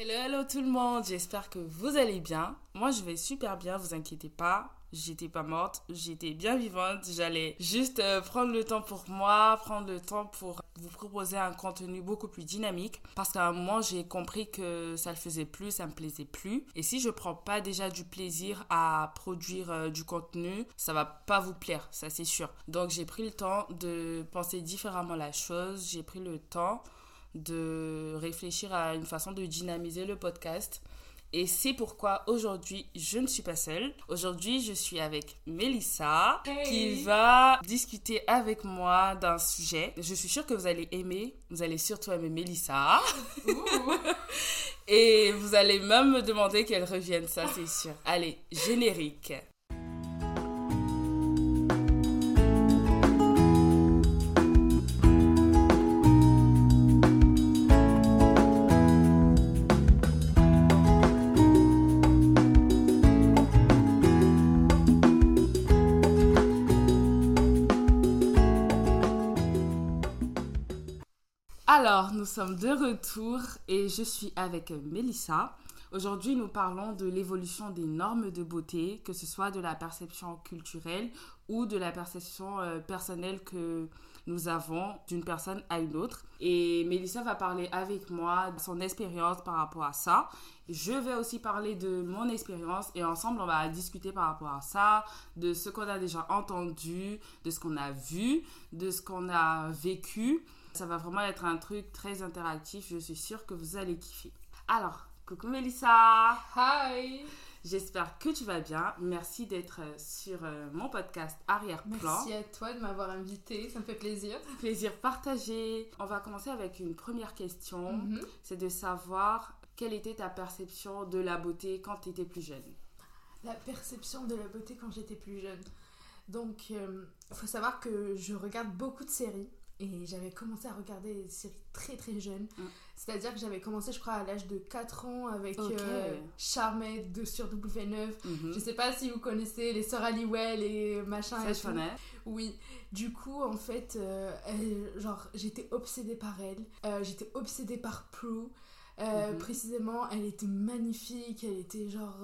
Hello, hello tout le monde, j'espère que vous allez bien. Moi je vais super bien, vous inquiétez pas. J'étais pas morte, j'étais bien vivante. J'allais juste euh, prendre le temps pour moi, prendre le temps pour vous proposer un contenu beaucoup plus dynamique. Parce qu'à un moment, j'ai compris que ça le faisait plus, ça me plaisait plus. Et si je prends pas déjà du plaisir à produire euh, du contenu, ça va pas vous plaire, ça c'est sûr. Donc j'ai pris le temps de penser différemment la chose. J'ai pris le temps de réfléchir à une façon de dynamiser le podcast. Et c'est pourquoi aujourd'hui, je ne suis pas seule. Aujourd'hui, je suis avec Melissa qui va discuter avec moi d'un sujet. Je suis sûre que vous allez aimer. Vous allez surtout aimer Melissa. Et vous allez même me demander qu'elle revienne, ça c'est sûr. Allez, générique. Alors, nous sommes de retour et je suis avec Melissa. Aujourd'hui, nous parlons de l'évolution des normes de beauté, que ce soit de la perception culturelle ou de la perception euh, personnelle que nous avons d'une personne à une autre. Et Melissa va parler avec moi de son expérience par rapport à ça. Je vais aussi parler de mon expérience et ensemble, on va discuter par rapport à ça, de ce qu'on a déjà entendu, de ce qu'on a vu, de ce qu'on a vécu. Ça va vraiment être un truc très interactif. Je suis sûre que vous allez kiffer. Alors, coucou Melissa. Hi. J'espère que tu vas bien. Merci d'être sur euh, mon podcast Arrière-plan. Merci à toi de m'avoir invité, ça me fait plaisir. Plaisir partagé. On va commencer avec une première question. Mhm. C'est de savoir quelle était ta perception de la beauté quand tu étais plus jeune? La perception de la beauté quand j'étais plus jeune. Donc, il faut savoir que je regarde beaucoup de séries. Et j'avais commencé à regarder des séries très très jeune. Mm. C'est-à-dire que j'avais commencé, je crois, à l'âge de 4 ans avec euh, Charmed de sur W9. Mhm. Je sais pas si vous connaissez les sœurs Halliwell et machin. Ça, et je tout. connais. Oui, du coup, en fait, euh, elle- genre, j'étais obsédée par elle. Euh, j'étais obsédée par Prue. Mhm. Précisément, elle était magnifique. Elle était genre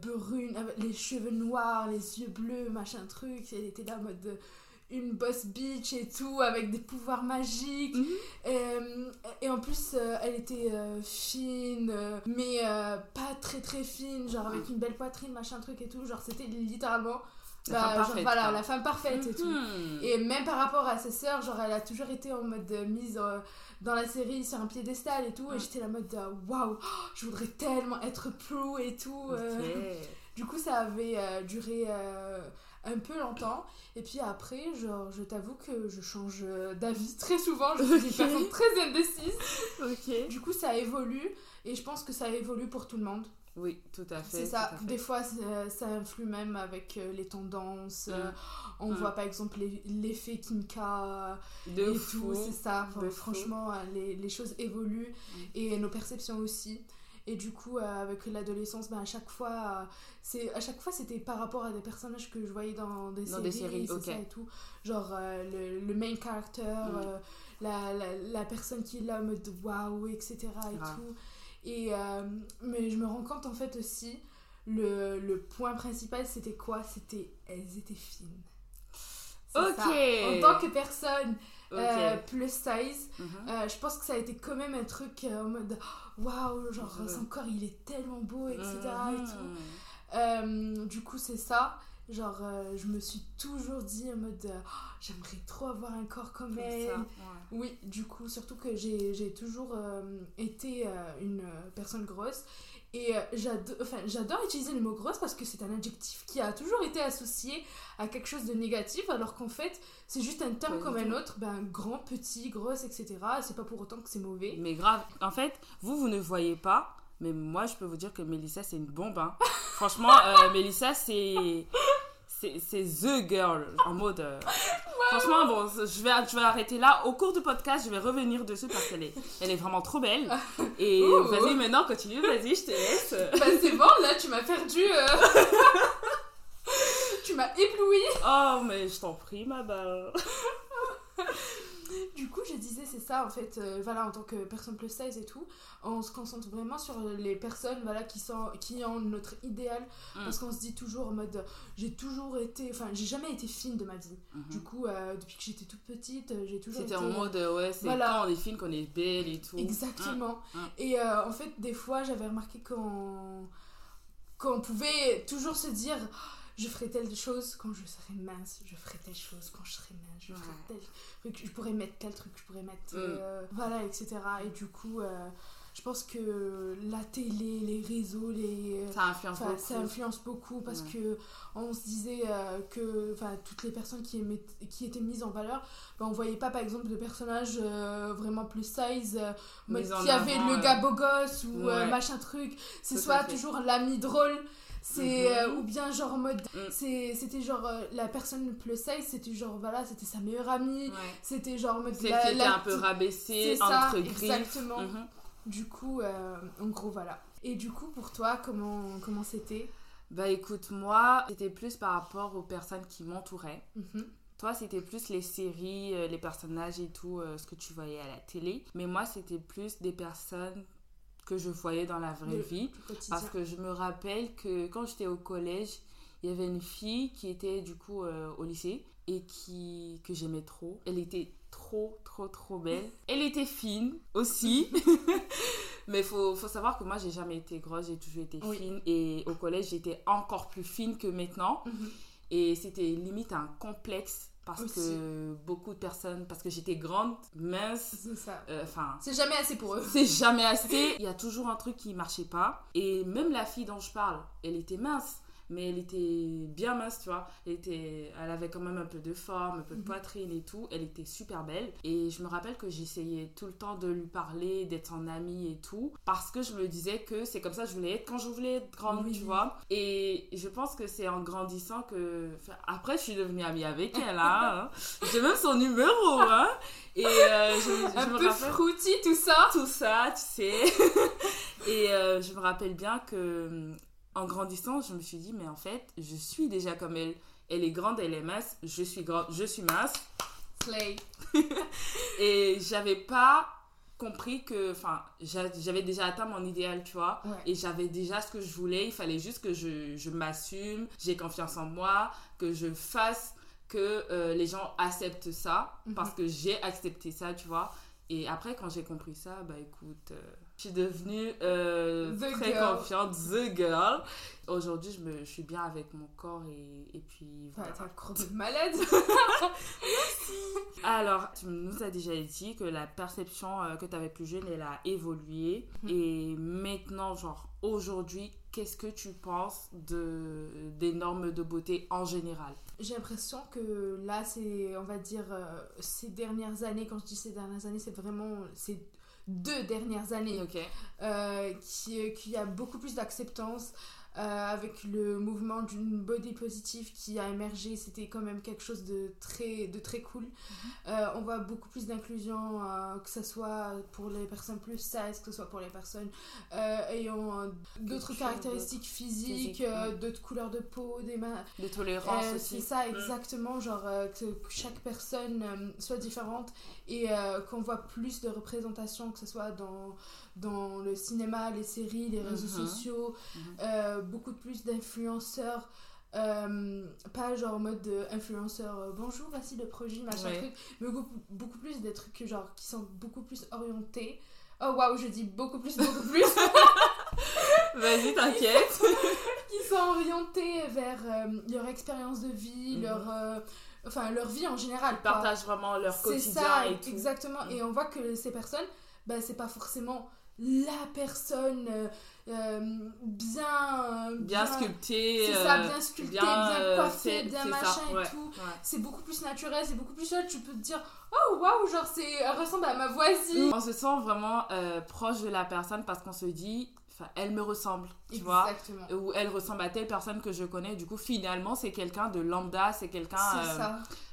brune, les cheveux noirs, les yeux bleus, machin truc. Elle était là en mode de- une boss bitch et tout, avec des pouvoirs magiques. Mhm. Euh, et en plus, euh, elle était euh, fine, mais euh, pas très très fine, genre avec une belle poitrine, machin truc et tout. Genre, c'était littéralement La bah, femme genre, parfaite, voilà, la femme parfaite et tout. Mhm. Et même par rapport à ses sœurs, genre elle a toujours été en mode mise dans la série sur un piédestal et tout. Et Mm. j'étais la mode waouh, je voudrais tellement être Prue et tout. Du coup, ça avait duré un peu longtemps. Et puis après, genre, je t'avoue que je change euh, d'avis très souvent. Je suis Ok. une personne très indécise. Du coup, ça évolue. Et je pense que ça évolue pour tout le monde. Oui, tout à fait. C'est ça. Des fois, ça, influe même avec euh, les tendances. euh, Mm. on Mm. voit par exemple l'effet Kimka De et fou. tout. C'est ça. Franchement, euh, les, les choses évoluent Mm. et nos perceptions aussi. Et du coup, euh, avec l'adolescence, ben, à chaque fois, euh, c'est à chaque fois c'était par rapport à des personnages que je voyais dans des Dans séries, des séries, c'est ok. ça et tout. Genre euh, le, le main character, Mm. la, la, la personne qui est là en mode waouh, etc. et tout. Et mais je me rends compte en fait aussi, le, le point principal c'était quoi? C'était elles étaient fines. Ok. ça. En tant que personne euh, plus size, Mhm. euh, je pense que ça a été quand même un truc euh, en mode waouh, genre son corps il est tellement beau, etc. et tout. Euh, du coup, c'est ça. Genre, euh, je me suis toujours dit en mode euh, Oh, j'aimerais trop avoir un corps comme elle. ça, ouais. Oui, du coup, surtout que j'ai toujours été une personne grosse. Et euh, j'ado- enfin, j'adore utiliser le mot grosse parce que c'est un adjectif qui a toujours été associé à quelque chose de négatif, alors qu'en fait, c'est juste un terme comme un autre, ben, grand, petit, grosse, etc. C'est pas pour autant que c'est mauvais. Mais grave, en fait, vous, vous ne voyez pas, mais moi, je peux vous dire que Mélissa, c'est une bombe. hein. Franchement, euh, Mélissa, c'est. C'est c'est The Girl, en mode. euh, Franchement, bon, je vais, je vais arrêter là. Au cours du podcast, je vais revenir dessus parce qu'elle est, elle est vraiment trop belle. Et vas-y, maintenant, continue, vas-y, je te laisse. Bah, c'est bon, là, tu m'as perdu. euh. tu m'as ébloui. Oh, mais je t'en prie, ma belle. Du coup, je disais, c'est ça, en fait, euh, voilà, en tant que personne plus size et tout, on se concentre vraiment sur les personnes, voilà, qui, sont, qui ont notre idéal, Mm. parce qu'on se dit toujours en mode, j'ai toujours été, enfin, j'ai jamais été fine de ma vie. Mhm. Du coup, euh, depuis que j'étais toute petite, euh, j'ai toujours été... C'était en mode, ouais, c'est Voilà. quand on est fine qu'on est belle et tout. Exactement. Mm, mm. Et euh, en fait, des fois, j'avais remarqué qu'on qu'on pouvait toujours se dire je ferai telle chose quand je serai mince, je ferai telle chose quand je serai mince, je ferai Ouais. tel truc, je pourrais mettre tel truc, je pourrais mettre. Mm. euh, voilà, etc. Et du coup, euh, je pense que la télé, les réseaux, les. Ça influence beaucoup. ça influence beaucoup parce Ouais. que on se disait euh, que enfin toutes les personnes qui, aimaient- qui étaient mises en valeur ben, on voyait pas par exemple de personnages euh, vraiment plus size euh, en qui avait le euh, gars beau gosse ou euh, ouais. machin truc c'est soit toujours l'ami drôle c'est Mhm. euh, ou bien genre en mode Mm. c'est c'était genre euh, la personne plus size c'était genre voilà c'était sa meilleure amie Ouais. c'était genre en mode Celle la- qui était la un peu rabaissée, ça, entre griffes. exactement. Mhm. Du coup euh, en gros voilà et du coup pour toi comment comment c'était? Bah écoute, moi, c'était plus par rapport aux personnes qui m'entouraient. Mhm. Toi, c'était plus les séries, euh, les personnages et tout, euh, ce que tu voyais à la télé. Mais moi, c'était plus des personnes que je voyais dans la vraie Le- vie. Parce que je me rappelle que quand j'étais au collège, il y avait une fille qui était du coup euh, au lycée et qui que j'aimais trop. Elle était trop, trop, trop belle. Elle était fine aussi. Mais faut, faut savoir que moi, j'ai jamais été grosse, j'ai toujours été Oui. fine. Et au collège, j'étais encore plus fine que maintenant. Mhm. Et c'était limite un complexe parce Aussi. que beaucoup de personnes, parce que j'étais grande, mince, c'est ça euh, c'est jamais assez pour eux c'est jamais assez. Il y a toujours un truc qui marchait pas. Et même la fille dont je parle, elle était mince. Mais elle était bien mince, tu vois. Elle, était, elle avait quand même un peu de forme, un peu de Mhm. poitrine et tout. Elle était super belle. Et je me rappelle que j'essayais tout le temps de lui parler, d'être son amie et tout. Parce que je me disais que c'est comme ça que je voulais être quand je voulais être grande, Oui. tu vois. Et je pense que c'est en grandissant que... enfin, après, je suis devenue amie avec elle, hein. J'ai même son numéro, hein. Et euh, je, je un me peu rappelle fruity tout ça tout ça, tu sais. et euh, je me rappelle bien que en grandissant, je me suis dit, mais en fait, je suis déjà comme elle. Elle est grande, elle est mince, je suis grande, je suis mince. slay Et j'avais pas compris que, enfin, j'a- j'avais déjà atteint mon idéal, tu vois. ouais Et j'avais déjà ce que je voulais, il fallait juste que je, je m'assume, j'ai confiance en moi, que je fasse que euh, les gens acceptent ça, Mhm. parce que j'ai accepté ça, tu vois. Et après, quand j'ai compris ça, bah écoute, euh, je suis devenue euh, The très girl. confiante, the girl. Aujourd'hui, je, me, je suis bien avec mon corps et, et puis voilà. t'as un corps de malade Alors, tu nous as déjà dit que la perception euh, que tu avais plus jeune, elle a évolué. Mhm. Et maintenant, genre, aujourd'hui, qu'est-ce que tu penses de, des normes de beauté en général? J'ai l'impression que là, c'est, on va dire, euh, ces dernières années, quand je dis ces dernières années, c'est vraiment ces deux dernières années Ok. euh, qui- y a beaucoup plus d'acceptance. Euh, avec le mouvement d'une body positive qui a émergé, c'était quand même quelque chose de très, de très cool. Euh, on voit beaucoup plus d'inclusion, euh, que ce soit pour les personnes plus size, que ce soit pour les personnes euh, ayant euh, d'autres caractéristiques physiques, euh, d'autres couleurs de peau, des mains. De tolérance Euh, aussi. c'est ça, exactement. Genre euh, que chaque personne euh, soit différente et euh, qu'on voit plus de représentation, que ce soit dans, dans le cinéma, les séries, les réseaux Mhm. sociaux, Mhm. euh, beaucoup plus d'influenceurs. euh, pas genre en mode de influenceur euh, bonjour voici le projet machin Ouais. truc mais beaucoup, beaucoup plus des trucs genre qui sont beaucoup plus orientés oh waouh je dis beaucoup plus beaucoup plus Vas-y, t'inquiète. qui sont orientés vers euh, leur expérience de vie Mhm. leur euh, enfin leur vie en général Ils partagent vraiment leur quotidien ça, et tout. exactement. Mm. Et on voit que ces personnes, bah, c'est pas forcément la personne euh, euh, bien, Bien sculpté. C'est ça, euh, bien bien, bien, c'est- bien c'est ça, machin et tout. ouais. C'est beaucoup plus naturel, c'est beaucoup plus chouette. Tu peux te dire, oh waouh, genre, c'est, elle ressemble à ma voisine. On se sent vraiment euh, proche de la personne parce qu'on se dit, enfin, elle me ressemble, tu vois. Exactement. Ou elle ressemble à telle personne que je connais. Du coup, finalement, c'est quelqu'un de lambda, c'est quelqu'un euh,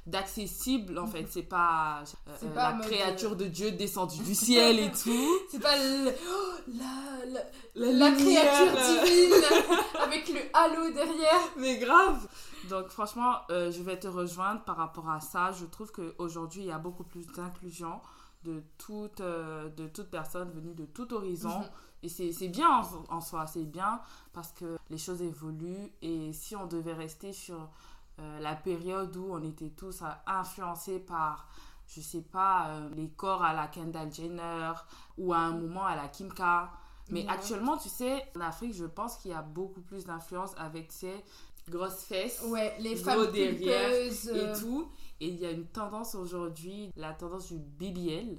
d'accessible, en fait. C'est pas, euh, euh, pas la créature de Dieu descendue du ciel et tout. C'est pas le- oh, la, la, La, créature divine avec le halo derrière. Mais grave. Donc franchement, euh, je vais te rejoindre par rapport à ça. Je trouve qu'aujourd'hui, il y a beaucoup plus d'inclusion de toute, de toute personne venue de tout horizon. Mhm. Et c'est bien en, en soi, c'est bien parce que les choses évoluent. Et si on devait rester sur euh, la période où on était tous euh, influencés par, je sais pas, euh, les corps à la Kendall Jenner ou à un moment à la Kim K. Mais actuellement, tu sais, en Afrique, je pense qu'il y a beaucoup plus d'influence avec ces grosses fesses Ouais, les femmes derrière et euh, tout. Et il y a une tendance aujourd'hui, la tendance du BBL,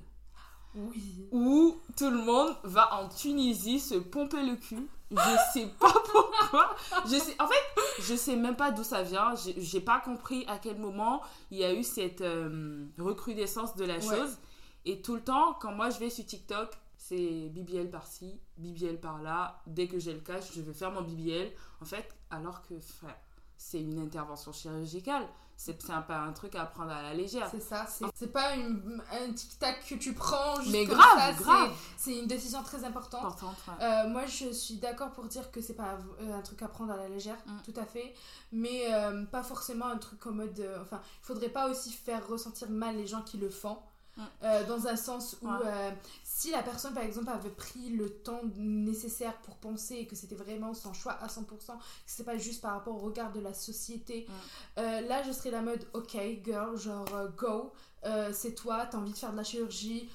Oui. où tout le monde va en Tunisie se pomper le cul. Je sais pas pourquoi. Je sais, en fait, je sais même pas d'où ça vient. J'ai pas compris à quel moment il y a eu cette euh, recrudescence de la Ouais. chose. Et tout le temps, quand moi je vais sur TikTok, c'est BBL par-ci, BBL par-là. Dès que j'ai le cash, je vais faire mon BBL. En fait, alors que c'est une intervention chirurgicale. C'est un, pas un truc à prendre à la légère. C'est ça, c'est pas une- un tic-tac que tu prends juste Mais comme grave, ça, c'est- grave. C'est une décision très importante. Importante, ouais. Euh, moi, je suis d'accord pour dire que c'est pas euh, un truc à prendre à la légère, Mm. tout à fait, mais euh, pas forcément un truc en mode. euh, enfin, il faudrait pas aussi faire ressentir mal les gens qui le font. Euh, dans un sens où Ouais. euh, si la personne par exemple avait pris le temps nécessaire pour penser et que c'était vraiment son choix à 100% que c'est pas juste par rapport au regard de la société euh, là je serais la mode ok girl genre go c'est toi t'as envie de faire de la chirurgie.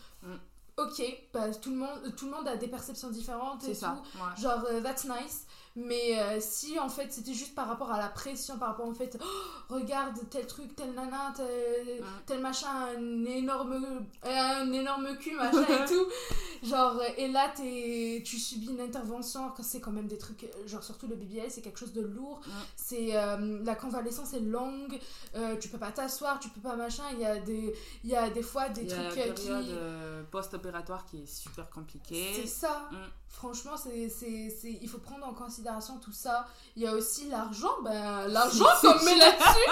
Ok bah, tout le monde tout le monde a des perceptions différentes et tout. genre that's nice mais euh, si en fait c'était juste par rapport à la pression par rapport en fait oh, regarde tel truc tel nana tel, tel machin un énorme un énorme cul machin et tout genre euh, et là t'es tu subis une intervention c'est quand même des trucs euh, genre surtout le BBL c'est quelque chose de lourd c'est euh, la convalescence est longue euh, tu peux pas t'asseoir tu peux pas machin il y a des il y a des fois des Il y a trucs la euh, période qui euh, post-opératoire qui est super compliquée. c'est ça. Mm. Franchement, c'est, c'est, c'est- il faut prendre en considération tout ça. Il y a aussi l'argent. Ben, l'argent qu'on met là-dessus.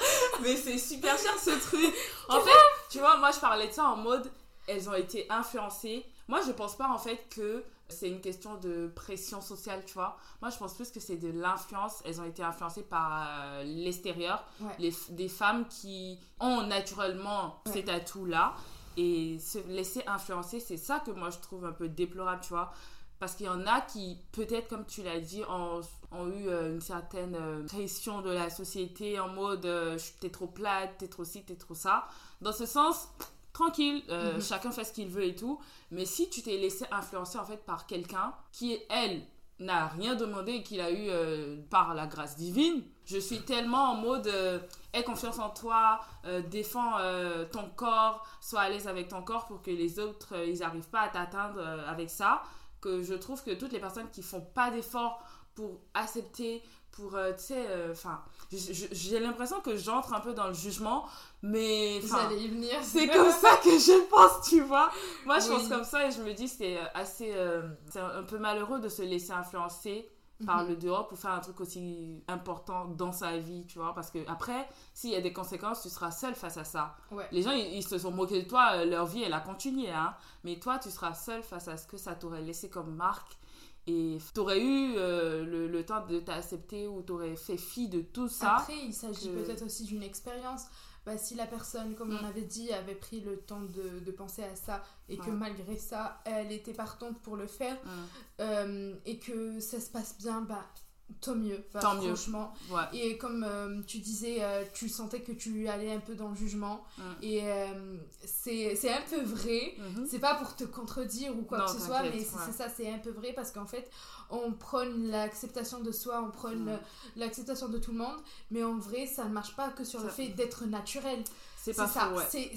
Mais c'est super cher ce truc. En fait, tu vois, moi je parlais de ça en mode elles ont été influencées. Moi je pense pas en fait que c'est une question de pression sociale, tu vois. Moi je pense plus que c'est de l'influence. Elles ont été influencées par euh, l'extérieur. Ouais. Les des femmes qui ont naturellement Ouais. ces tatous-là. Et se laisser influencer, c'est ça que moi je trouve un peu déplorable, tu vois. Parce qu'il y en a qui, peut-être, comme tu l'as dit, ont, ont eu euh, une certaine euh, pression de la société en mode euh, t'es trop plate, t'es trop ci, t'es trop ça. Dans ce sens, tranquille, euh, Mhm. chacun fait ce qu'il veut et tout. Mais si tu t'es laissé influencer en fait par quelqu'un qui, elle, n'a rien demandé et qu'il a eu euh, par la grâce divine, je suis tellement en mode euh, aie confiance en toi, euh, défends euh, ton corps, sois à l'aise avec ton corps pour que les autres, euh, ils n'arrivent pas à t'atteindre euh, avec ça. Que je trouve que toutes les personnes qui font pas d'efforts pour accepter, pour, euh, tu sais, enfin, j'ai l'impression que j'entre un peu dans le jugement, mais c'est comme ça que je pense, tu vois. Moi, je Oui. pense comme ça et je me dis c'est assez, euh, c'est un peu malheureux de se laisser influencer par Mhm. le dehors pour faire un truc aussi important dans sa vie, tu vois. Parce que après, s'il y a des conséquences, tu seras seul face à ça. Ouais. Les gens, ils, ils se sont moqués de toi, euh, leur vie, elle a continué, hein. Mais toi, tu seras seul face à ce que ça t'aurait laissé comme marque. Et t'aurais eu euh, le, le temps de t'accepter ou t'aurais fait fi de tout ça. Après, il s'agit que- peut-être aussi d'une expérience. Bah, si la personne, comme on Mm. avait dit, avait pris le temps de, de penser à ça et que malgré ça, elle était partante pour le faire Hum, euh, et que ça se passe bien, bah tant mieux. Tant mieux. franchement. ouais. Et comme euh, tu disais, euh, tu sentais que tu allais un peu dans le jugement. Mm. Et euh, c'est un peu vrai. Mhm. C'est pas pour te contredire ou quoi Non, que ce soit, mais c'est ouais. c'est ça, c'est un peu vrai parce qu'en fait, on prône l'acceptation de soi, on prône Mm. l'acceptation de tout le monde, mais en vrai, ça ne marche pas que sur le fait d'être naturel. C'est pas ça, ouais. c'est-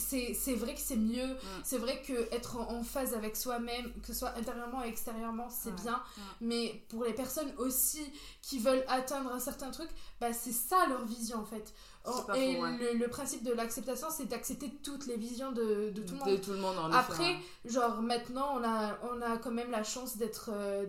vrai que c'est mieux, c'est vrai que être en en phase avec soi-même, que ce soit intérieurement et extérieurement, c'est Ouais, bien, mais pour les personnes aussi qui veulent atteindre un certain truc, bah c'est ça leur vision en fait. Et le, le principe de l'acceptation, c'est d'accepter toutes les visions de, de tout le monde. De tout le monde, en effet, Après, genre maintenant, on a, on a quand même la chance d'être euh,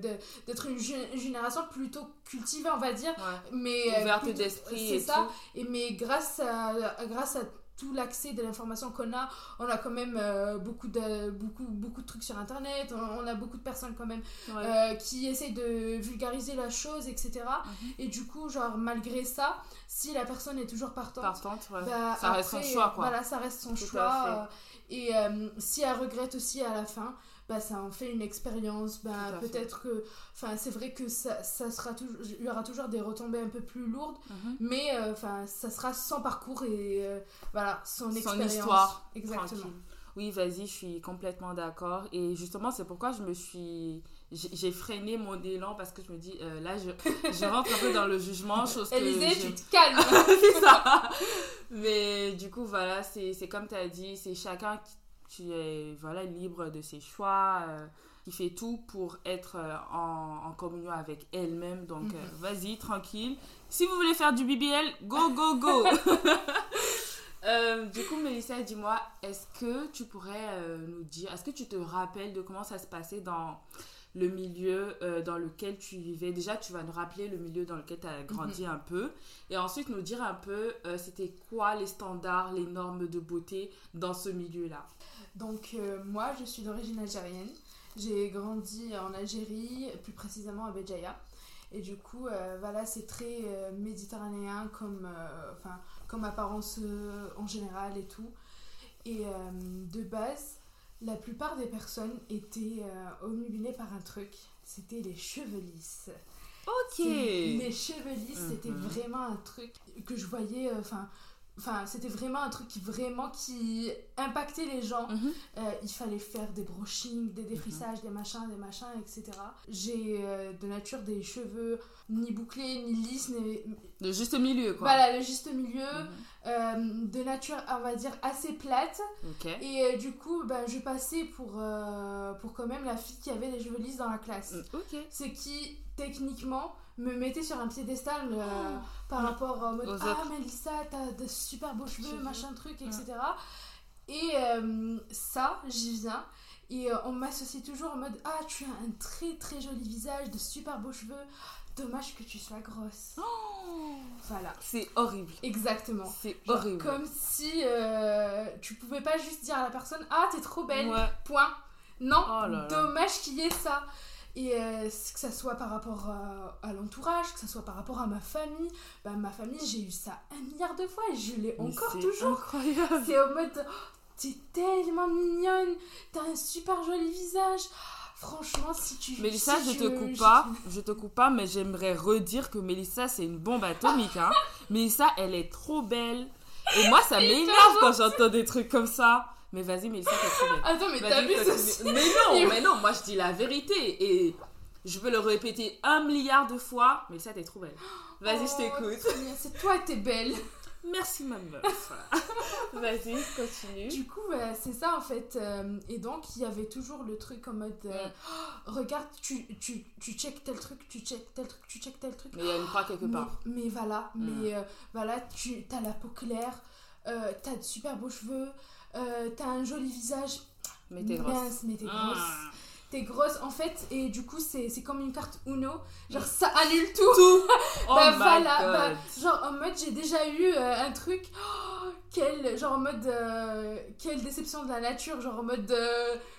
d'être une gé- génération plutôt cultivée, on va dire. Mais, euh, Ouverte d'esprit C'est et ça. tout. Et mais grâce à- grâce à tout l'accès de l'information qu'on a. On a quand même euh, beaucoup, de, beaucoup, beaucoup de trucs sur Internet. On, a beaucoup de personnes quand même euh, qui essayent de vulgariser la chose, etc. Mhm. Et du coup, genre, malgré ça, si la personne est toujours partante, partante bah, ça reste son choix. Quoi. Voilà, ça reste son choix. et si elle regrette aussi à la fin, bah, ça en fait une expérience. Bah, peut-être que. Enfin, c'est vrai que ça, ça sera toujours. Il y aura toujours des retombées un peu plus lourdes, mhm. mais euh, ça sera son parcours et euh, voilà, son, son expérience. histoire. Exactement. Oui, vas-y, je suis complètement d'accord. Et justement, c'est pourquoi je me suis. J'ai freiné mon élan parce que je me dis, euh, là, je, je, rentre un peu dans le jugement. Chose Élisée, tu te calmes. c'est ça. Mais du coup, voilà, c'est comme tu as dit, c'est chacun qui qui est voilà, libre de ses choix, euh, qui fait tout pour être euh, en, en, communion avec elle-même. Donc, euh, mhm. vas-y, tranquille. Si vous voulez faire du BBL, go, go, go Du coup, Mélissa, dis-moi, est-ce que tu pourrais nous dire, est-ce que tu te rappelles de comment ça se passait dans le milieu dans lequel tu vivais? Déjà, tu vas nous rappeler le milieu dans lequel tu as grandi mhm. un peu. Et ensuite, nous dire un peu, c'était quoi les standards, les normes de beauté dans ce milieu-là? Donc euh, moi, je suis d'origine algérienne. J'ai grandi en Algérie, plus précisément à Béjaïa. Et du coup, euh, voilà, c'est très euh, méditerranéen comme, enfin, comme apparence en général et tout. Et de base, la plupart des personnes étaient omnubilées par un truc, c'était les cheveux lisses. Ok. Les cheveux lisses, c'était mhm. vraiment un truc que je voyais, enfin, Enfin, c'était vraiment un truc qui vraiment qui impactait les gens. Mhm. Euh, il fallait faire des brushings, des défrissages, des machins, des machins, etc. J'ai euh, de nature des cheveux ni bouclés, ni lisses, ni... Le juste milieu, quoi. Voilà, le juste milieu. Mhm. Euh, de nature, on va dire, assez plate. Et du coup, ben, je passais pour, pour quand même la fille qui avait les cheveux lisses dans la classe. Mm, C'est qui, techniquement me mettait sur un piédestal euh, oh. par rapport au mode Ah, Melissa, t'as de super beaux cheveux, machin truc, etc. Et euh, ça, j'y viens. Et euh, on m'associe toujours en mode Ah, tu as un très très joli visage, de super beaux cheveux. Dommage que tu sois grosse. Oh. voilà. C'est horrible. Exactement. C'est horrible. Comme si tu pouvais pas juste dire à la personne Ah, t'es trop belle. Point. Non, oh dommage qu'il y ait ça. Et euh, que ça soit par rapport à, l'entourage, que ça soit par rapport à ma famille, bah, ma famille, j'ai eu ça un milliard de fois et je l'ai encore toujours. incroyable. C'est au mode, oh, t'es tellement mignonne, t'as un super joli visage. Franchement, si tu. Mélissa, je te coupe pas, je te coupe pas, mais j'aimerais redire que Mélissa, c'est une bombe atomique. Hein. Mélissa, elle est trop belle. Et moi, ça m'énerve quand j'entends des trucs comme ça. Mais vas-y, Mélissa, trop belle. Attends, mais t'as vu Mais non, mais non, moi je dis la vérité. Et je veux le répéter un milliard de fois. Mélissa, t'es trop belle. Vas-y, je oh, t'écoute. C'est toi, t'es belle. Merci ma meuf. Vas-y, continue. Du coup, c'est ça en fait. Euh, et donc, il y avait toujours le truc en mode euh, oh, regarde, tu, tu, tu check tel truc, tu check tel truc, tu check tel truc. Mais il y a une croix quelque part. Mais, voilà, mais euh, voilà, tu as la peau claire, t'as de super beaux cheveux, euh, t'as un joli visage. Mais t'es grosse. Mais t'es grosse. Ah. T'es grosse en fait, et du coup, c'est comme une carte Uno. Genre, ça annule tout. Tout. bah oh voilà. Bah, genre, en mode, j'ai déjà eu euh, un truc. Oh, quel, genre en mode. Euh, quelle déception de la nature. Genre en mode.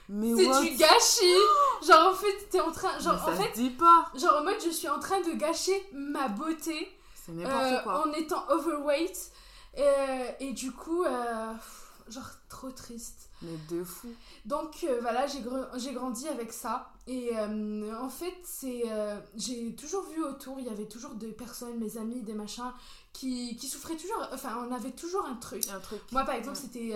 mais c'est du gâchis. genre, en fait, t'es en train. Genre, mais en fait. Dis pas. Genre, en mode, je suis en train de gâcher ma beauté. C'est n'importe quoi. En étant overweight. et du coup genre trop triste. Mais de fou. Donc euh, voilà, j'ai grandi avec ça. Et euh, en fait, c'est euh, j'ai toujours vu autour, il y avait toujours des personnes, mes amis, des machins, qui, qui souffraient toujours. Enfin, on avait toujours un truc. Un truc. Moi, par exemple, c'était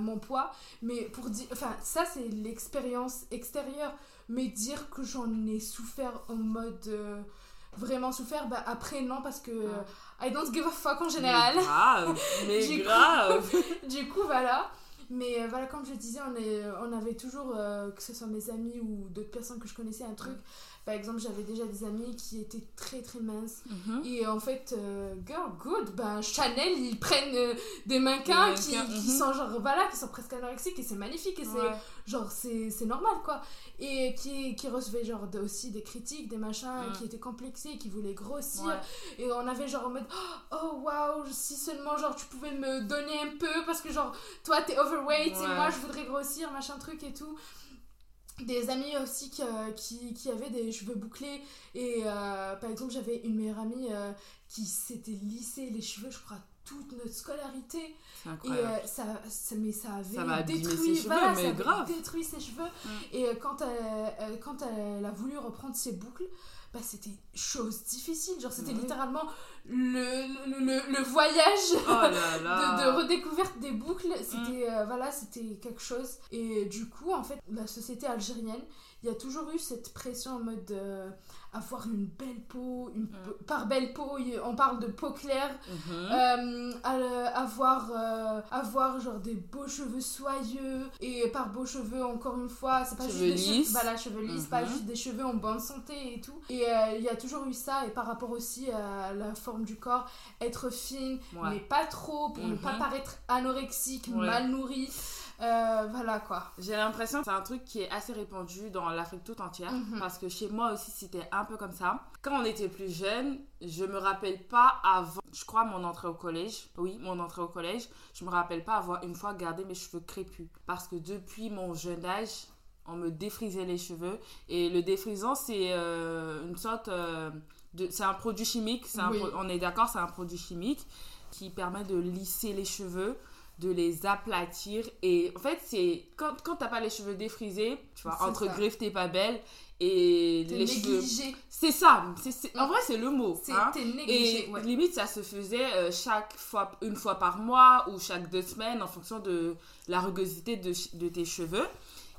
mon poids. Mais pour dire. Enfin, ça, c'est l'expérience extérieure. Mais dire que j'en ai souffert en mode vraiment souffert bah après non parce que I don't give a fuck en général. mais grave mais du grave. coup, du coup voilà. Mais euh, voilà comme je disais on, est, on avait toujours euh, que ce soit mes amis ou d'autres personnes que je connaissais un truc par exemple j'avais déjà des amis qui étaient très très minces mhm. et en fait euh, girl good ben Chanel ils prennent des mannequins, qui, qui, mhm. sont genre voilà qui sont presque anorexiques et c'est magnifique et c'est genre c'est normal quoi et qui, qui recevait genre de- aussi des critiques des machins Mm. qui étaient complexés qui voulaient grossir Ouais. et on avait genre en mode oh waouh si seulement genre tu pouvais me donner un peu parce que genre toi t'es overweight et moi je voudrais grossir machin truc et tout des amis aussi qui, euh, qui, qui avaient des cheveux bouclés. Et euh, par exemple j'avais une meilleure amie euh, qui s'était lissé les cheveux je crois toute notre scolarité. C'est et euh, ça, ça mais ça avait Ça détruit ses cheveux, voilà, mais ça avait grave. détruit ses cheveux. Et quand elle, quand elle a voulu reprendre ses boucles bah c'était chose difficile genre c'était Oui. littéralement le, le, le- le voyage Oh là là. de, de redécouverte des boucles, c'était euh, voilà, c'était quelque chose. Et du coup, en fait, la société algérienne, il y a toujours eu cette pression en mode euh, avoir une belle peau, une pe- par belle peau, on parle de peau claire, Mhm. euh, à- avoir euh, avoir genre des beaux cheveux soyeux et par beaux cheveux encore une fois, c'est pas Cheveux juste des cheveux, voilà, cheveux lisses, pas Mhm. juste des cheveux en bonne santé et tout. Et euh, il y a toujours eu ça et par rapport aussi à la forme du corps, être fine Ouais. mais pas trop pour ne pas Mhm. paraître anorexique, Ouais. mal nourri. Euh, voilà quoi. J'ai l'impression que c'est un truc qui est assez répandu dans l'Afrique tout entière. Mhm. Parce que chez moi aussi, c'était un peu comme ça. Quand on était plus jeune, je me rappelle pas avant, je crois, mon entrée au collège. Oui, mon entrée au collège. Je me rappelle pas avoir une fois gardé mes cheveux crépus. Parce que depuis mon jeune âge, on me défrisait les cheveux. Et le défrisant, c'est euh, une sorte euh, de. C'est un produit chimique. c'est un Oui. pro- on est d'accord, c'est un produit chimique qui permet de lisser les cheveux de les aplatir et en fait c'est quand, quand t'as pas les cheveux défrisés tu vois entre ça. griffes t'es pas belle et les cheveux négligé. c'est ça c'est c'est- en vrai c'est le mot C'est hein. négligé. et ouais. limite ça se faisait euh, chaque fois une fois par mois ou chaque deux semaines en fonction de la rugosité de, de tes cheveux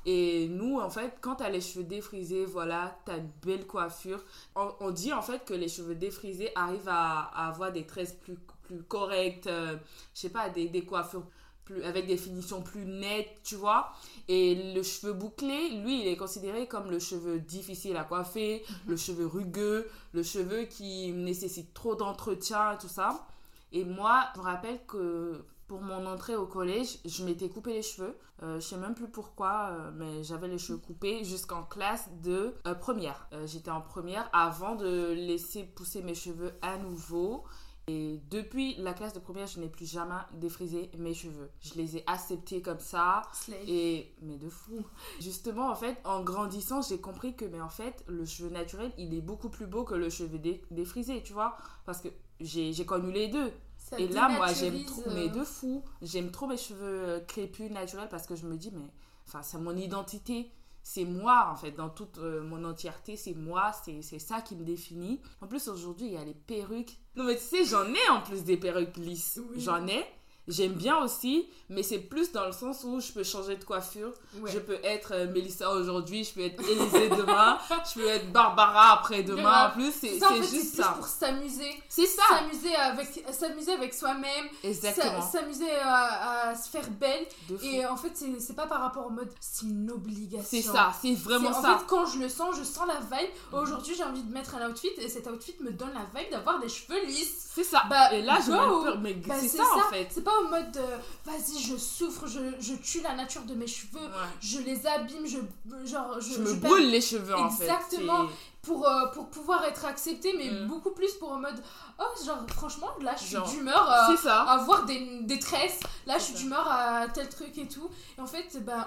et nous en fait quand t'as les cheveux défrisés voilà t'as une belle coiffure on, on dit en fait que les cheveux défrisés arrivent à, à avoir des tresses plus, plus correctes euh, je sais pas des, des coiffures plus, avec des finitions plus nettes, tu vois. Et le cheveu bouclé, lui, il est considéré comme le cheveu difficile à coiffer, le cheveu rugueux, le cheveu qui nécessite trop d'entretien et tout ça. Et moi, je me rappelle que pour mon entrée au collège, je m'étais coupé les cheveux. Euh, je sais même plus pourquoi, euh, mais j'avais les cheveux coupés jusqu'en classe de euh, première. J'étais en première avant de laisser pousser mes cheveux à nouveau. Et depuis la classe de première, je n'ai plus jamais défrisé mes cheveux. Je les ai acceptés comme ça. Slay. Et mais de fou. Justement, en fait, en grandissant, j'ai compris que mais en fait, le cheveu naturel, il est beaucoup plus beau que le cheveu dé- défrisé, tu vois, parce que j'ai connu les deux. Ça Et là, moi, j'aime trop, euh, mais de fou, j'aime trop mes cheveux euh, crépus naturels parce que je me dis, mais enfin, c'est mon identité. C'est moi, en fait, dans toute euh, mon entièreté, c'est moi, c'est c'est ça qui me définit. En plus, aujourd'hui, il y a les perruques. Non, mais tu sais, j'en ai en plus des perruques lisses. Oui. J'en ai. J'aime bien aussi, mais c'est plus dans le sens où je peux changer de coiffure. ouais. Je peux être euh, Mélissa aujourd'hui, je peux être Élysée demain, je peux être Barbara après-demain. En plus, c'est ça, en c'est fait, c'est juste ça. pour s'amuser. C'est ça, S'amuser avec, s'amuser avec soi-même. exactement. s'a- S'amuser à, à se faire belle. Et en fait, c'est c'est pas par rapport au mode, c'est une obligation. C'est ça, c'est vraiment C'est- en ça. Mm. fait, quand je le sens, je sens la vibe. Aujourd'hui, j'ai envie de mettre un outfit et cet outfit me donne la vibe d'avoir des cheveux lisses. C'est ça. Bah, et là, je me peur. Mais Bah, c'est c'est ça, en ça. fait. C'est pas en mode de, vas-y, je souffre, je, je tue la nature de mes cheveux, Ouais. je les abîme, je, genre, je, Je me je perds- brûle les cheveux en fait. Exactement. Pour, euh, pour pouvoir être accepté, mais Mm. beaucoup plus pour en mode, oh, genre, franchement, là, je suis d'humeur euh, C'est ça. à avoir des, des tresses, là, je suis d'humeur à tel truc et tout. Et en fait, ben,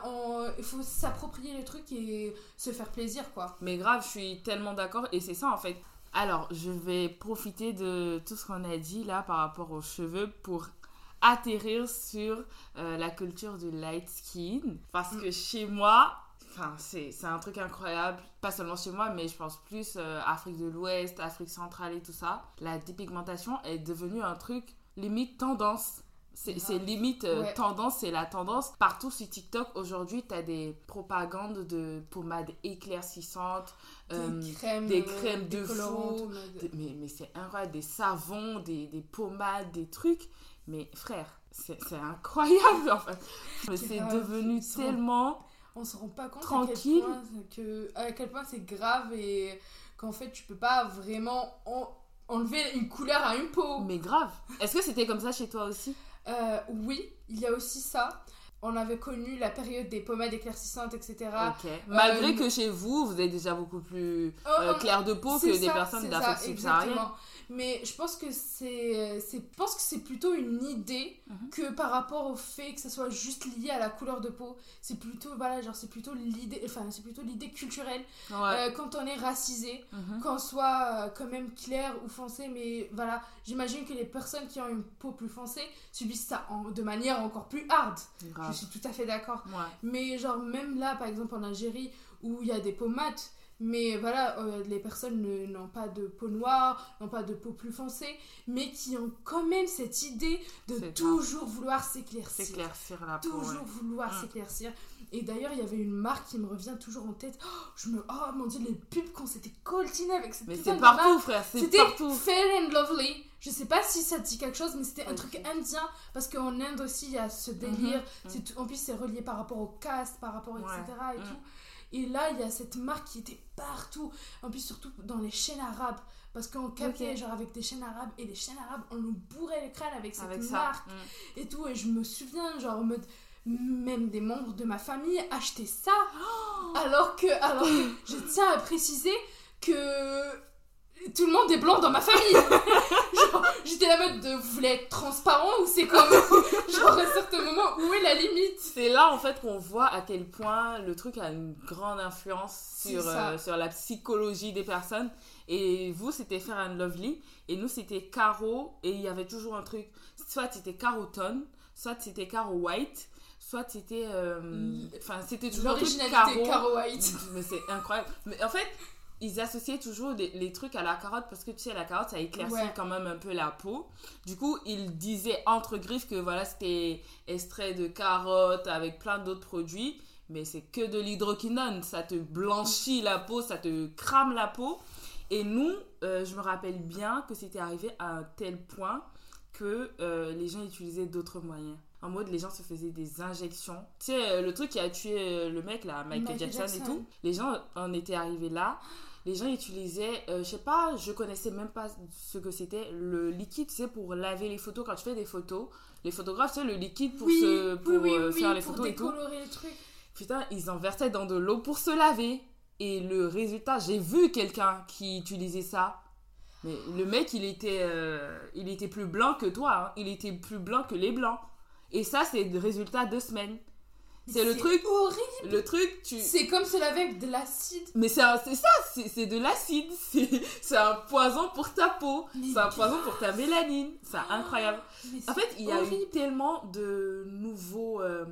il faut s'approprier le truc et se faire plaisir, quoi. Mais grave, je suis tellement d'accord. Et c'est ça en fait. Alors, je vais profiter de tout ce qu'on a dit là par rapport aux cheveux pour atterrir sur euh, la culture du light skin. Parce que chez moi, enfin, c'est un truc incroyable. Pas seulement chez moi, mais je pense plus euh, Afrique de l'Ouest, Afrique centrale et tout ça. La dépigmentation est devenue un truc limite tendance. C'est limite euh, Ouais. tendance, c'est la tendance. Partout sur TikTok, aujourd'hui, tu as des propagandes de pommades éclaircissantes, euh, des crèmes, des euh, crèmes de fou, mais, mais c'est incroyable, des savons, des, des pommades, des trucs. Mais frère, c'est incroyable en fait. C'est devenu tellement. on se rend pas compte Tranquille. à quel point, que, à quel point c'est grave et qu'en fait, tu peux pas vraiment en- enlever une couleur à une peau. Mais grave. Est-ce que c'était comme ça chez toi aussi? Euh, oui, il y a aussi ça. on avait connu la période des pommades éclaircissantes, etc. Ok. Malgré Euh, que chez vous, vous êtes déjà beaucoup plus Oh, euh, clair de peau que des personnes d'Afrique subsaharienne. Mais je pense que c'est, pense que c'est plutôt une idée Mhm. que par rapport au fait que ça soit juste lié à la couleur de peau. C'est plutôt, voilà, genre c'est plutôt l'idée, enfin c'est plutôt l'idée culturelle. Ouais. Euh, quand on est racisé, Mhm. qu'on soit euh, quand même clair ou foncé, mais voilà, j'imagine que les personnes qui ont une peau plus foncée subissent ça en- de manière encore plus hard. Grave. Je suis tout à fait d'accord. Ouais. Mais genre même là, par exemple en Algérie, où il y a des peaux mates, mais voilà, euh, les personnes ne- n'ont pas de peau noire, n'ont pas de peau plus foncée, mais qui ont quand même cette idée de toujours vouloir s'éclaircir. S'éclaircir la peau. Toujours ouais. vouloir Mm. s'éclaircir. Et d'ailleurs, il y avait une marque qui me revient toujours en tête. Oh, je me... oh mon dieu, les pubs qu'on s'était coltinés avec cette Mais c'est de marque. partout, frère. C'est C'était partout. Fair and Lovely. Je sais pas si ça te dit quelque chose, mais c'était un truc indien. Parce qu'en Inde aussi, il y a ce délire. Mhm. C'est tout- En plus, c'est relié par rapport au caste, par rapport, etc. Et, Mm. tout. Et là, il y a cette marque qui était partout. En plus, surtout dans les chaînes arabes. Parce qu'on captait, genre, avec des chaînes arabes. Et les chaînes arabes, on nous bourrait le crâne avec cette Avec marque Mm. et tout. Et je me souviens, genre, en mode, même des membres de ma famille achetaient ça. alors que, alors que je tiens à préciser que tout le monde est blanc dans ma famille. j'étais la mode de vous voulez être transparent ou c'est comme. genre, à un certain moment, où est la limite? C'est là en fait qu'on voit à quel point le truc a une grande influence sur, euh, sur la psychologie des personnes. Et vous, c'était Fair and Lovely. Et nous, c'était Caro. Et il y avait toujours un truc. Soit c'était Caro Tone, soit c'était Caro White, soit c'était. euh, Enfin, c'était toujours un L'originalité. Caro White. Mais c'est incroyable. Mais en fait, ils associaient toujours les, les trucs à la carotte parce que tu sais, la carotte, ça éclaircit Ouais. quand même un peu la peau. Du coup, ils disaient entre griffes que voilà, c'était extrait de carotte avec plein d'autres produits. Mais c'est que de l'hydroquinone. Ça te blanchit la peau, ça te crame la peau. Et nous, euh, je me rappelle bien que c'était arrivé à un tel point que euh, les gens utilisaient d'autres moyens. En mode, les gens se faisaient des injections. Tu sais, euh, le truc qui a tué le mec, là, Michael, Michael Jackson, et tout. Les gens en étaient arrivés là. Les gens utilisaient, euh, je sais pas, je connaissais même pas ce que c'était, le liquide, sais, pour laver les photos. Quand tu fais des photos, les photographes, sais, le liquide pour, oui, se, pour oui, oui, euh, faire les pour photos et tout. le truc. Putain, ils en versaient dans de l'eau pour se laver. Et le résultat, j'ai vu quelqu'un qui utilisait ça. Mais le mec, il était, euh, il était plus blanc que toi. hein. Il était plus blanc que les blancs. Et ça, c'est le résultat de semaines. C'est le truc. horrible. Le truc, tu. C'est comme se laver avec de l'acide. Mais c'est ça, c'est de l'acide. C'est un poison pour ta peau. C'est un poison pour ta mélanine. C'est incroyable. Mais En fait, il y a eu tellement tellement de nouveaux. euh,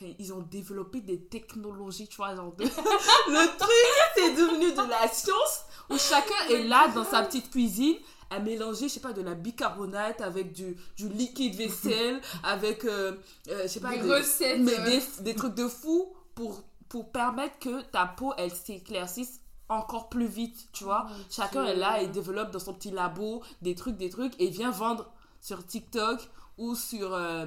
enfin, ils ont développé des technologies, tu vois, genre de- Le truc, c'est devenu de la science où chacun est là dans sa petite cuisine à mélanger, je sais pas, de la bicarbonate avec du, du liquide vaisselle, avec, euh, euh, je sais pas, Des des- recettes. mais des, des trucs de fou pour, pour permettre que ta peau, elle s'éclaircisse encore plus vite, tu vois. Oh Chacun est là et développe dans son petit labo des trucs, des trucs et vient vendre sur TikTok ou sur, euh,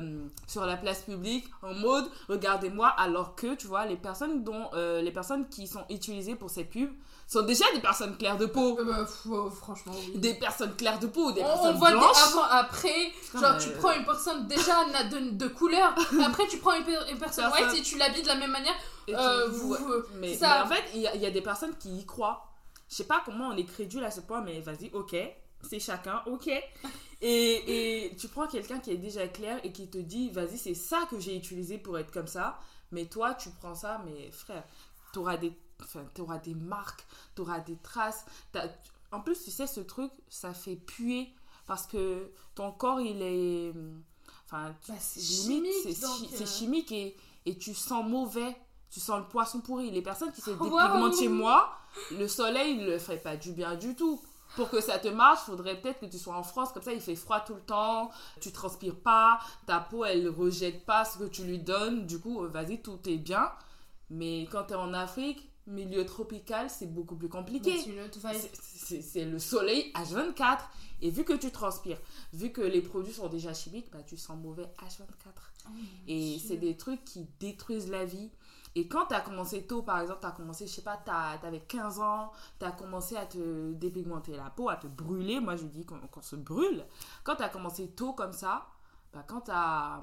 sur la place publique en mode regardez-moi alors que tu vois les personnes dont euh, les personnes qui sont utilisées pour cette pub sont déjà des personnes claires de peau. Euh, bah, oh, franchement, oui. des personnes claires de peau des On, personnes on voit des blanches. avant après Putain, genre tu prends une personne déjà na- de, de couleur après tu prends une, pe- une personne white et tu l'habilles de la même manière Euh, tu- vous- ouais. mais, ça- mais en fait il y, a- il y a des personnes qui y croient. Je sais pas comment on est crédule à ce point mais vas-y ok. C'est chacun ok et, et tu prends quelqu'un qui est déjà clair et qui te dit vas-y c'est ça que j'ai utilisé pour être comme ça. Mais toi tu prends ça mais frère t'auras des enfin t'auras des marques t'auras des traces. En plus tu sais ce truc ça fait puer parce que ton corps il est enfin Bah, c'est chimique, c'est euh. chimique et, et tu sens mauvais. Tu sens le poisson pourri. Les personnes qui se dépigmentent chez moi le soleil ne le fait pas du bien du tout pour que ça te marche, faudrait peut-être que tu sois en France, comme ça il fait froid tout le temps, tu transpires pas, ta peau elle rejette pas ce que tu lui donnes, du coup euh, vas-y tout est bien. Mais quand tu es en Afrique, milieu tropical, c'est beaucoup plus compliqué. C'est le soleil H24. Et vu que tu transpires, vu que les produits sont déjà chimiques, bah, tu sens mauvais H24. Oh, mon Et c'est des trucs qui détruisent la vie. Et quand tu as commencé tôt, par exemple, tu as commencé, je sais pas, tu avais 15 ans, tu as commencé à te dépigmenter la peau, à te brûler. Moi, je dis qu'on se brûle. Quand tu as commencé tôt comme ça, bah, quand tu as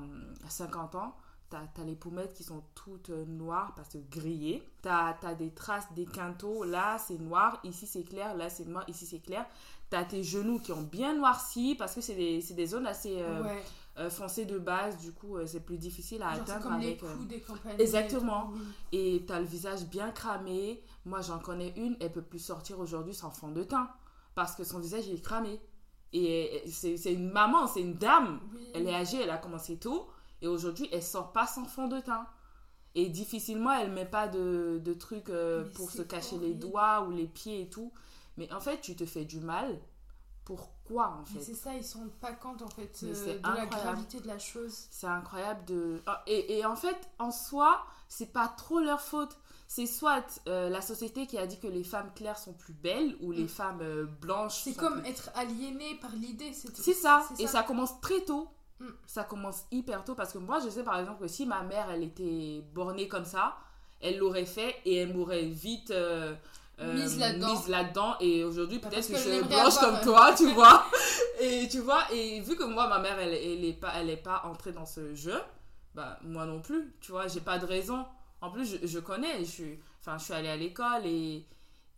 50 ans, T'as as les pommettes qui sont toutes euh, noires parce que grillées. T'as as des traces des quintaux. Là, c'est noir. Ici, c'est clair. Là, c'est noir. Ici, c'est clair. T'as tes genoux qui ont bien noirci parce que c'est des, des, zones assez euh. Euh, de base. Du coup, euh, c'est plus difficile à Genre, atteindre comme les avec. euh, coups des campagnes. Exactement. Et t'as le visage bien cramé. Moi, j'en connais une, elle peut plus sortir aujourd'hui sans fond de teint. Parce que son visage, il est cramé. Et c'est une maman, c'est une dame. Oui. Elle est âgée, elle a commencé tôt. Et aujourd'hui, elle sort pas sans fond de teint. Et difficilement, elle met pas de, de trucs euh, pour se cacher les doigts ou les pieds et tout. Mais en fait, tu te fais du mal. Pourquoi, en fait c'est ça, ils rendent pas compte en fait euh, de la gravité de la chose. C'est incroyable de. Ah, Et, et en fait, en soi, c'est pas trop leur faute. C'est soit euh, la société qui a dit que les femmes claires sont plus belles ou les Mm. femmes euh, blanches. C'est sont comme plus- être aliéné par l'idée. C'est ça. c'est Et ça commence très tôt. Mm. Ça commence hyper tôt parce que moi, je sais par exemple que si ma mère, elle était bornée comme ça, elle l'aurait fait et elle m'aurait vite. Euh, Mise là-dedans. et aujourd'hui peut-être que que je blanche comme euh, toi tu vois. Et tu vois et vu que moi ma mère elle, elle est pas elle est pas entrée dans ce jeu bah moi non plus tu vois j'ai pas de raison. En plus je, je connais je suis enfin je suis allée à l'école et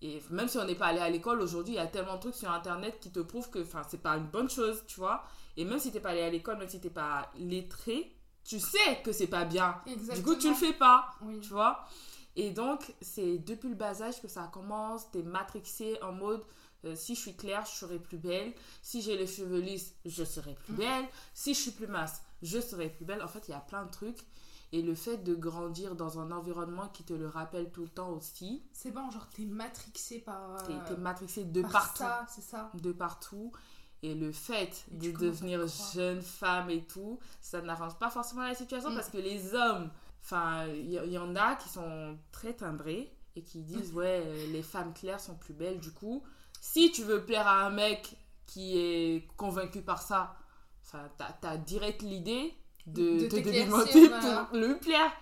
et même si on n'est pas allé à l'école aujourd'hui il y a tellement de trucs sur internet qui te prouvent que enfin c'est pas une bonne chose tu vois. Et même si t'es pas allé à l'école même si t'es pas lettré tu sais que c'est pas bien. Exactement. du coup tu le fais pas Oui. tu vois et donc c'est depuis le bas âge que ça commence t'es matrixé en mode euh, si je suis claire je serai plus belle si j'ai les cheveux lisses je serai plus Mm. belle si je suis plus mince je serai plus belle en fait il y a plein de trucs et le fait de grandir dans un environnement qui te le rappelle tout le temps aussi C'est bon, genre t'es matrixé par. euh, t'es matrixé de par partout ça, c'est ça. de partout et le fait Et de devenir jeune femme et tout, ça n'arrange pas forcément la situation Mm. parce que les hommes, enfin, il y, en a qui sont très timbrés et qui disent ouais, euh, les femmes claires sont plus belles. Du coup, si tu veux plaire à un mec qui est convaincu par ça, enfin, t'as as direct l'idée de, De te voilà. pour le plaire.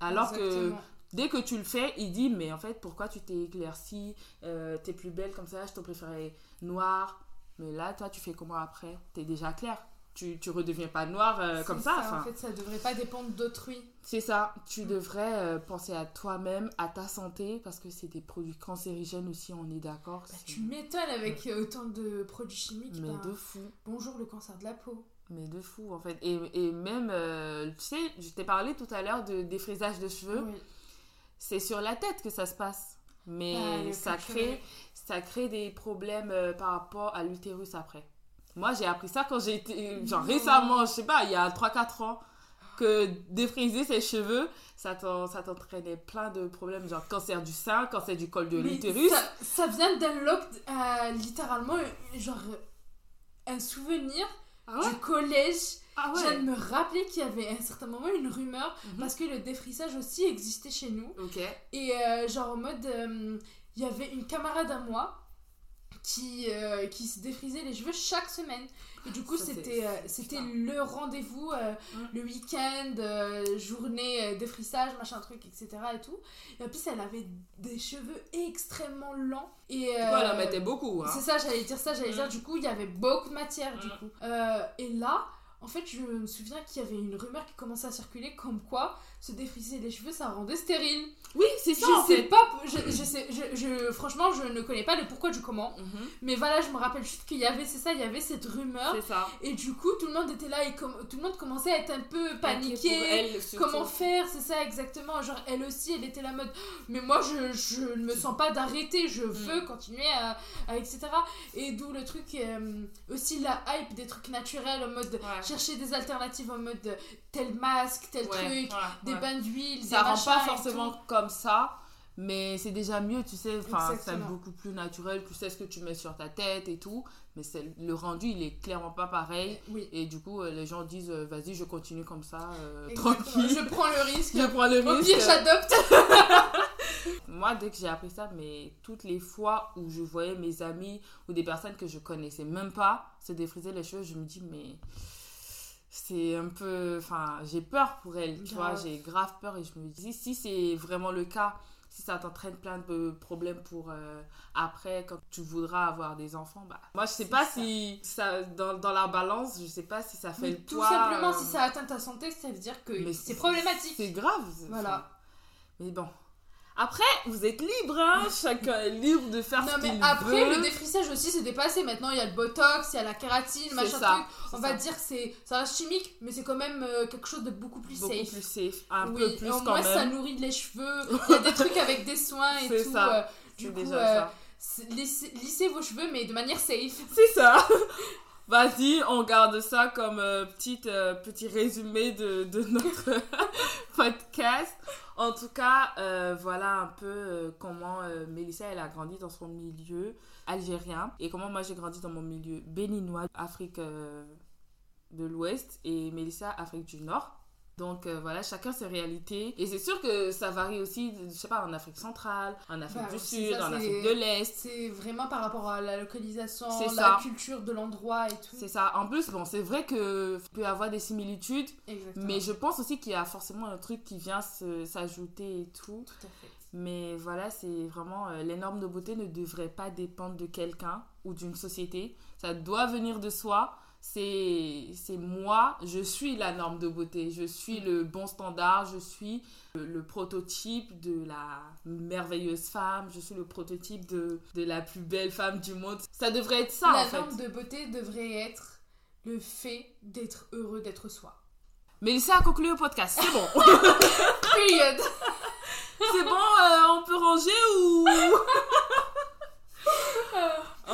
Alors que. Dès que tu le fais, il dit mais en fait pourquoi tu t'es éclaircie, euh, t'es plus belle comme ça, je te préférais noire. Mais là toi tu fais comment après? T'es déjà claire. Tu, tu redeviens pas noire euh, comme ça. En fait, ça devrait pas dépendre d'autrui. C'est ça. Tu Mm. devrais euh, penser à toi-même, à ta santé parce que c'est des produits cancérigènes aussi, on est d'accord. Bah, tu m'étonnes avec euh, autant de produits chimiques. mais bah, de fou. Bonjour le cancer de la peau. Mais de fou en fait. Et, et même, euh, tu sais, je t'ai parlé tout à l'heure de défrisage de cheveux. Oui. c'est sur la tête que ça se passe. Mais Ah, le ça, crée, ça crée des problèmes par rapport à l'utérus après. Moi, j'ai appris ça quand j'ai été, genre récemment, je sais pas, il y a 3-4 ans, que défriser ses cheveux, ça t'en- ça t'entraînait plein de problèmes, genre cancer du sein, cancer du col de l'utérus. Ça, ça vient d'unlock euh, littéralement genre un souvenir Ah ouais? du collège. Ah Je viens ouais? de me rappeler qu'il y avait à un certain moment une rumeur Mhm. parce que le défrissage aussi existait chez nous. Et euh, genre en mode, euh, il y avait une camarade à moi qui, euh, qui se défrisait les cheveux chaque semaine. Et du coup, c'était euh, c'était le rendez-vous, euh, Mm. le week-end, euh, journée défrissage, machin truc, etc. Et tout. Et en plus, elle avait des cheveux extrêmement lents. Et, coup, elle en mettait beaucoup, hein. c'est ça, j'allais dire ça, j'allais dire du coup, il y avait beaucoup de matière du Mm. coup. Et là, en fait, je me souviens qu'il y avait une rumeur qui commençait à circuler comme quoi se défrisser les cheveux, ça rendait stérile. Oui, c'est ça, je en sais fait. pas, je, je sais, je, je- franchement, je ne connais pas le pourquoi du comment. Mhm. Mais voilà, je me rappelle juste qu'il y avait, c'est ça, il y avait cette rumeur. C'est ça. Et du coup, tout le monde était là et comme, tout le monde commençait à être un peu paniqué. elle. Comment faire, c'est ça exactement. Genre, elle aussi, elle était la mode. Mais moi, je, je ne me sens pas d'arrêter, je veux continuer à, à- etc. Et d'où le truc, euh, aussi la hype des trucs naturels en mode Ouais. chercher des alternatives en mode tel masque, tel Ouais, truc, ouais, des ouais. bains d'huile, ça rend pas forcément comme ça mais c'est déjà mieux tu sais enfin c'est beaucoup plus naturel tu sais ce que tu mets sur ta tête et tout mais c'est le rendu il est clairement pas pareil Oui. et du coup euh, les gens disent euh, vas-y je continue comme ça euh, tranquille Je prends le risque. je prends le risque j'adopte. moi dès que j'ai appris ça mais toutes les fois où je voyais mes amis ou des personnes que je connaissais même pas se défriser les cheveux je me dis mais c'est un peu enfin j'ai peur pour elles tu vois j'ai grave peur et je me dis si c'est vraiment le cas si ça t'entraîne plein de problèmes pour euh, après, quand tu voudras avoir des enfants, bah. Moi, je sais pas si ça, dans, dans, la balance, je sais pas si ça fait le Tout simplement, si ça atteint ta santé, ça veut dire que c'est problématique. C'est grave. Voilà. Mais bon, après, vous êtes libre, hein Chacun est libre de faire ce qu'il veut. Après, le défrissage aussi, c'est dépassé. Maintenant, il y a le botox, il y a la kératine, machin truc. On va dire que c'est, ça reste chimique, mais c'est quand même euh, quelque chose de beaucoup plus beaucoup safe. plus safe, un peu plus quand moins, même. ça nourrit les cheveux. Il y a des trucs avec des soins et tout. Ça. Euh, du coup, euh, lissez, vos cheveux, mais de manière safe. C'est ça Vas-y, on garde ça comme euh, petite, euh, petit résumé de, notre podcast. En tout cas, euh, voilà un peu comment Mélissa elle a grandi dans son milieu algérien et comment moi j'ai grandi dans mon milieu béninois, Afrique de l'Ouest et Mélissa Afrique du Nord. Donc euh, voilà, chacun ses réalités. Et c'est sûr que ça varie aussi, je sais pas, en Afrique centrale, en Afrique Bah, du Sud, ça, en Afrique de l'Est. C'est vraiment par rapport à la localisation, la ça. culture de l'endroit et tout. C'est ça. En plus, bon, c'est vrai que peut y avoir des similitudes, Exactement. mais je pense aussi qu'il y a forcément un truc qui vient s'ajouter et tout. Tout à fait. Mais voilà, c'est vraiment euh, les normes de beauté ne devraient pas dépendre de quelqu'un ou d'une société. Ça doit venir de soi. C'est moi, je suis la norme de beauté, je suis le bon standard, je suis le, le prototype de la merveilleuse femme, je suis le prototype de, de la plus belle femme du monde. Ça devrait être ça la en fait. norme de beauté devrait être le fait d'être heureux d'être soi. Mélissa a conclu au podcast, c'est bon. Period. c'est bon, euh, on peut ranger ou...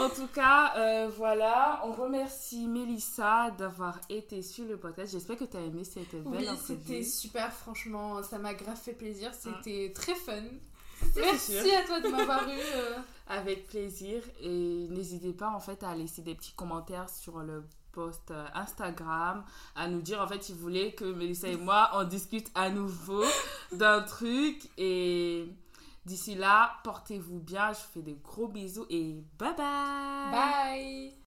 En tout cas, euh, voilà, on remercie Mélissa d'avoir été sur le podcast. J'espère que tu as aimé cette belle Oui, c'était super, franchement, ça m'a grave fait plaisir, c'était très fun. Merci sûr. à toi de m'avoir eu. euh. Avec plaisir. Et n'hésitez pas en fait à laisser des petits commentaires sur le post euh, Instagram, à nous dire en fait si vous voulez que Mélissa et moi on discute à nouveau d'un truc. Et d'ici là, portez-vous bien. Je vous fais des gros bisous et bye bye. Bye